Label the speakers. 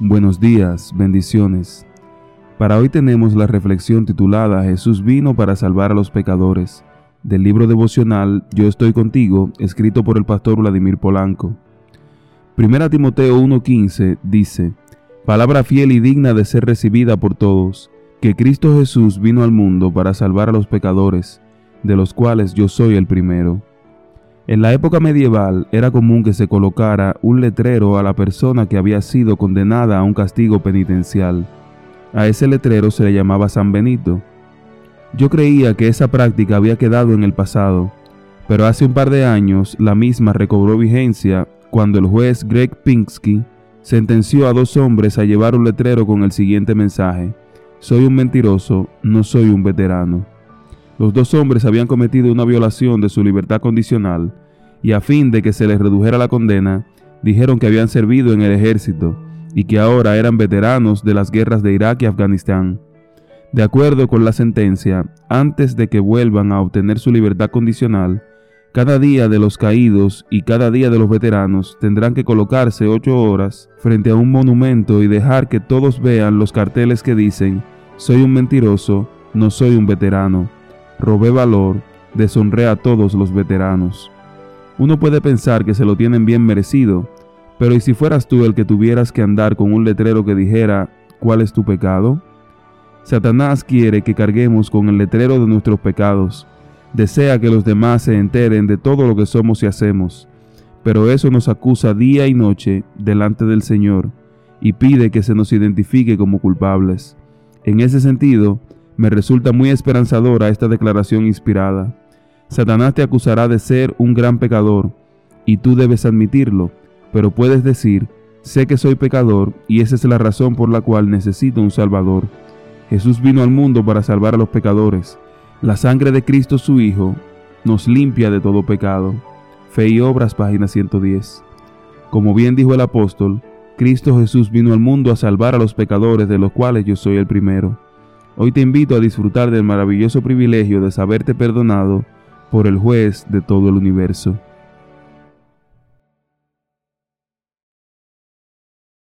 Speaker 1: Buenos días, bendiciones. Para hoy tenemos la reflexión titulada Jesús vino para salvar a los pecadores, del libro devocional Yo estoy contigo, escrito por el pastor Vladimir Polanco. Primera Timoteo 1:15 dice, Palabra fiel y digna de ser recibida por todos, que Cristo Jesús vino al mundo para salvar a los pecadores, de los cuales yo soy el primero. En la época medieval era común que se colocara un letrero a la persona que había sido condenada a un castigo penitencial. A ese letrero se le llamaba San Benito. Yo creía que esa práctica había quedado en el pasado, pero hace un par de años la misma recobró vigencia cuando el juez Greg Pinsky sentenció a dos hombres a llevar un letrero con el siguiente mensaje, Soy un mentiroso, no soy un veterano. Los dos hombres habían cometido una violación de su libertad condicional y a fin de que se les redujera la condena, dijeron que habían servido en el ejército y que ahora eran veteranos de las guerras de Irak y Afganistán. De acuerdo con la sentencia, antes de que vuelvan a obtener su libertad condicional, cada día de los caídos y cada día de los veteranos tendrán que colocarse ocho horas frente a un monumento y dejar que todos vean los carteles que dicen, soy un mentiroso, no soy un veterano robé valor, deshonré a todos los veteranos. Uno puede pensar que se lo tienen bien merecido, pero ¿y si fueras tú el que tuvieras que andar con un letrero que dijera, ¿cuál es tu pecado? Satanás quiere que carguemos con el letrero de nuestros pecados. Desea que los demás se enteren de todo lo que somos y hacemos, pero eso nos acusa día y noche delante del Señor y pide que se nos identifique como culpables. En ese sentido, me resulta muy esperanzadora esta declaración inspirada. Satanás te acusará de ser un gran pecador, y tú debes admitirlo, pero puedes decir, sé que soy pecador y esa es la razón por la cual necesito un Salvador. Jesús vino al mundo para salvar a los pecadores. La sangre de Cristo su Hijo nos limpia de todo pecado. Fe y Obras, página 110. Como bien dijo el apóstol, Cristo Jesús vino al mundo a salvar a los pecadores de los cuales yo soy el primero. Hoy te invito a disfrutar del maravilloso privilegio de saberte perdonado por el juez de todo el universo.